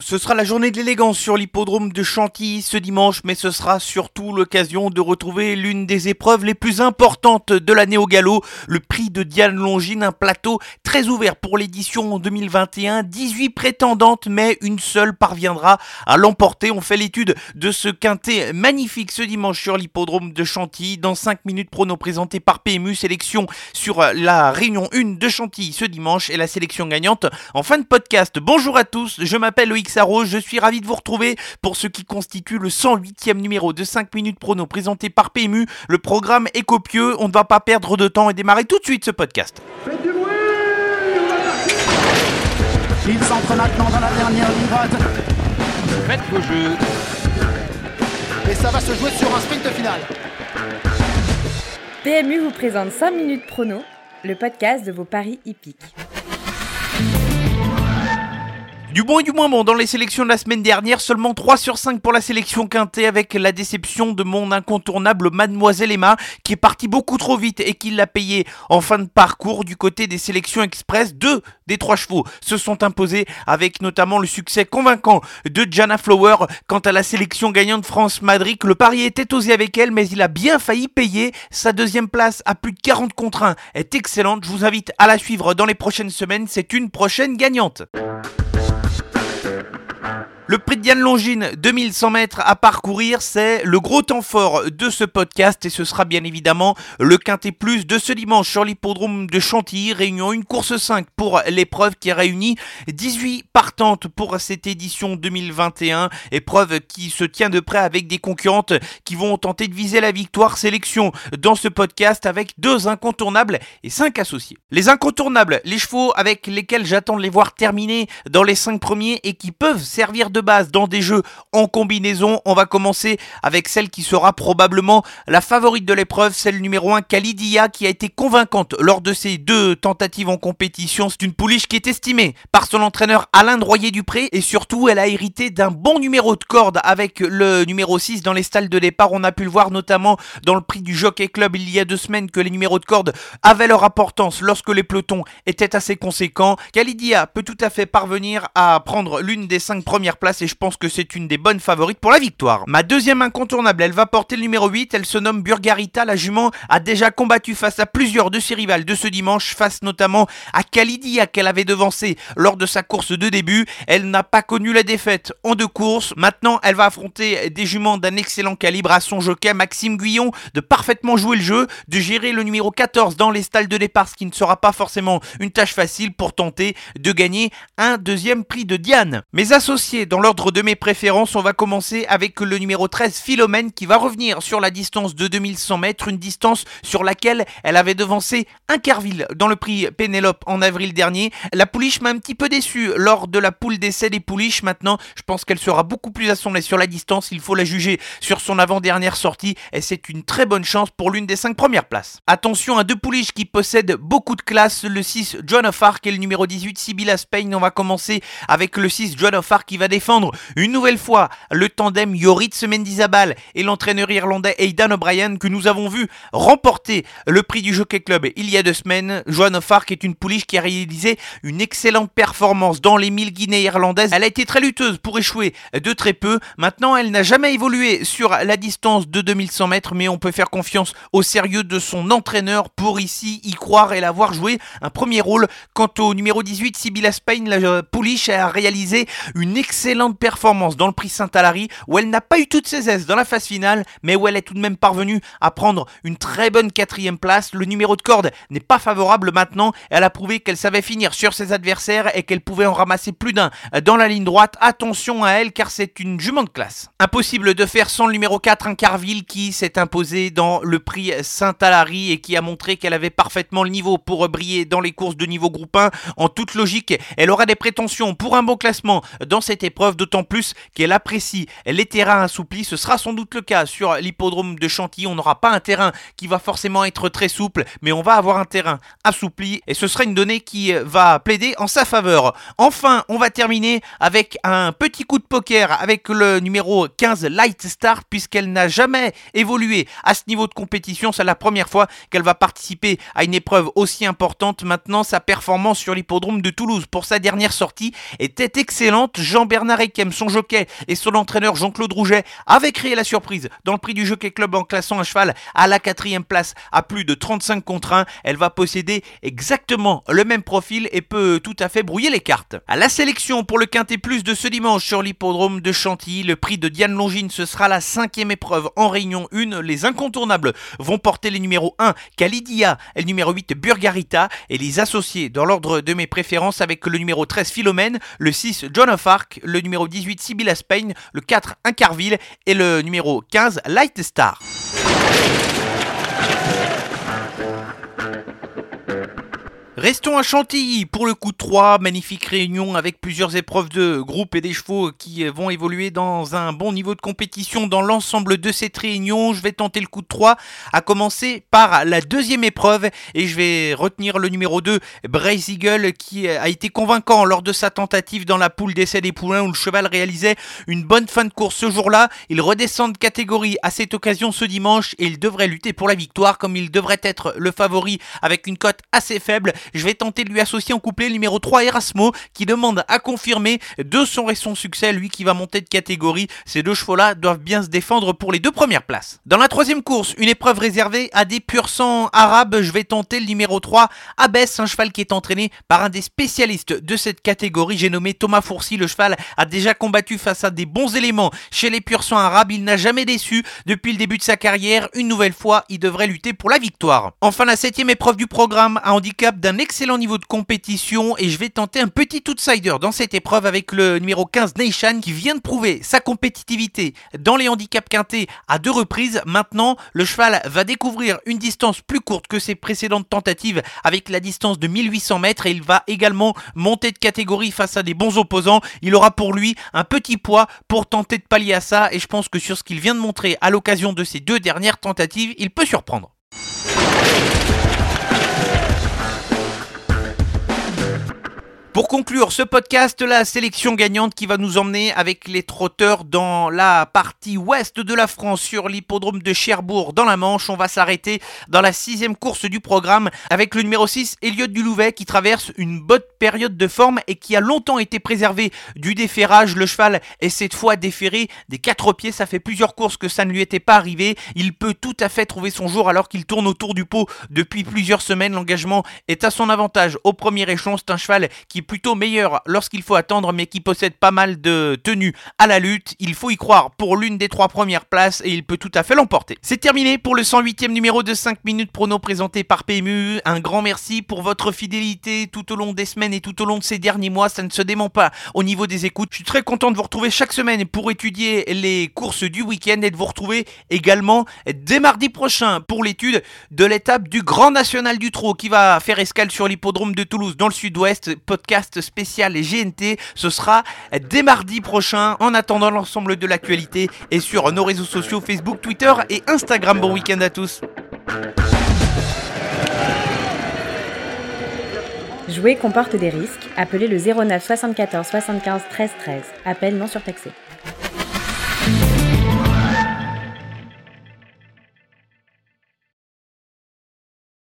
Ce sera la journée de l'élégance sur l'hippodrome de Chantilly ce dimanche, mais ce sera surtout l'occasion de retrouver l'une des épreuves les plus importantes de l'année au galop, le prix de Diane Longine, un plateau très ouvert pour l'édition 2021. 18 prétendantes, mais une seule parviendra à l'emporter. On fait l'étude de ce quintet magnifique ce dimanche sur l'hippodrome de Chantilly. Dans 5 minutes, prono présenté par PMU, sélection sur la réunion 1 de Chantilly ce dimanche et la sélection gagnante en fin de podcast. Bonjour à tous, je m'appelle Loïc je suis ravi de vous retrouver pour ce qui constitue le 108e numéro de 5 minutes prono présenté par PMU. Le programme est copieux, on ne va pas perdre de temps et démarrer tout de suite ce podcast. Faites du bruit Il s'entre maintenant dans la dernière ligne droite. Faites vos jeux. Et ça va se jouer sur un sprint final. PMU vous présente 5 minutes prono, le podcast de vos paris hippiques. Du bon et du moins bon dans les sélections de la semaine dernière, seulement 3 sur 5 pour la sélection quintée avec la déception de mon incontournable Mademoiselle Emma qui est partie beaucoup trop vite et qui l'a payé en fin de parcours du côté des sélections express. Deux des trois chevaux se sont imposés avec notamment le succès convaincant de Jana Flower. Quant à la sélection gagnante France Madrid, le pari était osé avec elle mais il a bien failli payer. Sa deuxième place à plus de 40 contre 1 est excellente. Je vous invite à la suivre dans les prochaines semaines. C'est une prochaine gagnante. Le prix de Diane Longine, 2100 mètres à parcourir, c'est le gros temps fort de ce podcast et ce sera bien évidemment le quintet plus de ce dimanche sur l'hippodrome de Chantilly, réunion une course 5 pour l'épreuve qui réunit 18 partantes pour cette édition 2021, épreuve qui se tient de près avec des concurrentes qui vont tenter de viser la victoire sélection dans ce podcast avec deux incontournables et cinq associés. Les incontournables, les chevaux avec lesquels j'attends de les voir terminer dans les cinq premiers et qui peuvent servir de base dans des jeux en combinaison. On va commencer avec celle qui sera probablement la favorite de l'épreuve, celle numéro 1, Kalidia, qui a été convaincante lors de ses deux tentatives en compétition. C'est une pouliche qui est estimée par son entraîneur Alain Droyer-Dupré et surtout elle a hérité d'un bon numéro de corde avec le numéro 6 dans les stalles de départ. On a pu le voir notamment dans le prix du Jockey Club il y a deux semaines que les numéros de corde avaient leur importance lorsque les pelotons étaient assez conséquents. Kalidia peut tout à fait parvenir à prendre l'une des cinq premières places et je pense que c'est une des bonnes favorites pour la victoire. Ma deuxième incontournable, elle va porter le numéro 8, elle se nomme Burgarita, la jument a déjà combattu face à plusieurs de ses rivales de ce dimanche, face notamment à Kalidia qu'elle avait devancé lors de sa course de début. Elle n'a pas connu la défaite en deux courses. Maintenant, elle va affronter des juments d'un excellent calibre à son jockey Maxime Guyon de parfaitement jouer le jeu, de gérer le numéro 14 dans les stalles de départ, ce qui ne sera pas forcément une tâche facile pour tenter de gagner un deuxième prix de Diane. Mes associés dans l'ordre de mes préférences, on va commencer avec le numéro 13, Philomène, qui va revenir sur la distance de 2100 mètres, une distance sur laquelle elle avait devancé un Carville dans le prix Pénélope en avril dernier. La pouliche m'a un petit peu déçu lors de la poule d'essai des pouliches. Maintenant, je pense qu'elle sera beaucoup plus assemblée sur la distance. Il faut la juger sur son avant-dernière sortie et c'est une très bonne chance pour l'une des 5 premières places. Attention à deux pouliches qui possèdent beaucoup de classe. Le 6, John of Arc et le numéro 18, Sibylla Spain. On va commencer avec le 6, John of Arc qui va défendre une nouvelle fois le tandem Yoritz Mendizabal et l'entraîneur irlandais Aidan O'Brien que nous avons vu remporter le prix du Jockey Club il y a deux semaines. Joan of Arc est une pouliche qui a réalisé une excellente performance dans les 1000 Guinées irlandaises. Elle a été très lutteuse pour échouer de très peu. Maintenant, elle n'a jamais évolué sur la distance de 2100 mètres, mais on peut faire confiance au sérieux de son entraîneur pour ici y croire et l'avoir joué un premier rôle. Quant au numéro 18, Sibylla Spain, la pouliche a réalisé une excellente performance dans le prix Saint-Alary où elle n'a pas eu toutes ses aises dans la phase finale, mais où elle est tout de même parvenue à prendre une très bonne quatrième place. Le numéro de corde n'est pas favorable maintenant. Elle a prouvé qu'elle savait finir sur ses adversaires et qu'elle pouvait en ramasser plus d'un dans la ligne droite. Attention à elle car c'est une jument de classe. Impossible de faire sans le numéro 4, un Carville qui s'est imposé dans le prix Saint-Alary et qui a montré qu'elle avait parfaitement le niveau pour briller dans les courses de niveau groupe 1. En toute logique, elle aura des prétentions pour un bon classement dans cette épreuve d'autant plus qu'elle apprécie les terrains assouplis. Ce sera sans doute le cas sur l'hippodrome de Chantilly. On n'aura pas un terrain qui va forcément être très souple, mais on va avoir un terrain assoupli et ce sera une donnée qui va plaider en sa faveur. Enfin, on va terminer avec un petit coup de poker avec le numéro 15 Light Star puisqu'elle n'a jamais évolué à ce niveau de compétition. C'est la première fois qu'elle va participer à une épreuve aussi importante. Maintenant, sa performance sur l'hippodrome de Toulouse pour sa dernière sortie était excellente. Jean-Bernard Ekem, son jockey et son entraîneur Jean-Claude Rouget avaient créé la surprise dans le prix du Jockey Club en classant un cheval à la quatrième place à plus de 35 contre 1. Elle va posséder exactement le même profil et peut tout à fait brouiller les cartes. À la sélection pour le Quintet Plus de ce dimanche sur l'hippodrome de Chantilly, le prix de Diane Longine, ce sera la cinquième épreuve en réunion 1. Les incontournables vont porter les numéros 1 Calidia et le numéro 8 Burgarita et les associés dans l'ordre de mes préférences avec le numéro 13 Philomène, le 6 John of Arc, le numéro 18 Sibylla Spain, le 4 Incarville et le numéro 15 Light Star. Restons à Chantilly pour le coup de 3, magnifique réunion avec plusieurs épreuves de groupe et des chevaux qui vont évoluer dans un bon niveau de compétition dans l'ensemble de cette réunion. Je vais tenter le coup de 3, à commencer par la deuxième épreuve et je vais retenir le numéro 2, Brace Eagle, qui a été convaincant lors de sa tentative dans la poule d'essai des poulains où le cheval réalisait une bonne fin de course ce jour-là. Il redescend de catégorie à cette occasion ce dimanche et il devrait lutter pour la victoire comme il devrait être le favori avec une cote assez faible je vais tenter de lui associer en couplet le numéro 3 Erasmo qui demande à confirmer de son récent succès, lui qui va monter de catégorie. Ces deux chevaux-là doivent bien se défendre pour les deux premières places. Dans la troisième course, une épreuve réservée à des pur sang arabes, je vais tenter le numéro 3 Abbess, un cheval qui est entraîné par un des spécialistes de cette catégorie, j'ai nommé Thomas Fourcy. Le cheval a déjà combattu face à des bons éléments chez les pur sang arabes, il n'a jamais déçu depuis le début de sa carrière. Une nouvelle fois, il devrait lutter pour la victoire. Enfin, la septième épreuve du programme, à handicap d'un excellent niveau de compétition et je vais tenter un petit outsider dans cette épreuve avec le numéro 15 Nation qui vient de prouver sa compétitivité dans les handicaps quintés à deux reprises. Maintenant, le cheval va découvrir une distance plus courte que ses précédentes tentatives avec la distance de 1800 mètres et il va également monter de catégorie face à des bons opposants. Il aura pour lui un petit poids pour tenter de pallier à ça et je pense que sur ce qu'il vient de montrer à l'occasion de ces deux dernières tentatives, il peut surprendre. Pour conclure ce podcast, la sélection gagnante qui va nous emmener avec les trotteurs dans la partie ouest de la France sur l'hippodrome de Cherbourg dans la Manche. On va s'arrêter dans la sixième course du programme avec le numéro 6, Elliot Dulouvet, qui traverse une bonne période de forme et qui a longtemps été préservé du déferrage. Le cheval est cette fois déféré des quatre pieds. Ça fait plusieurs courses que ça ne lui était pas arrivé. Il peut tout à fait trouver son jour alors qu'il tourne autour du pot depuis plusieurs semaines. L'engagement est à son avantage au premier échelon. C'est un cheval qui plutôt meilleur lorsqu'il faut attendre, mais qui possède pas mal de tenues à la lutte. Il faut y croire pour l'une des trois premières places et il peut tout à fait l'emporter. C'est terminé pour le 108e numéro de 5 minutes prono présenté par PMU. Un grand merci pour votre fidélité tout au long des semaines et tout au long de ces derniers mois. Ça ne se dément pas au niveau des écoutes. Je suis très content de vous retrouver chaque semaine pour étudier les courses du week-end et de vous retrouver également dès mardi prochain pour l'étude de l'étape du Grand National du Trot qui va faire escale sur l'hippodrome de Toulouse dans le sud-ouest. Spécial et GNT. Ce sera dès mardi prochain. En attendant l'ensemble de l'actualité et sur nos réseaux sociaux Facebook, Twitter et Instagram. Bon week-end à tous. Jouer comporte des risques. Appelez le 09 74 75 13 13. Appel non surtaxé.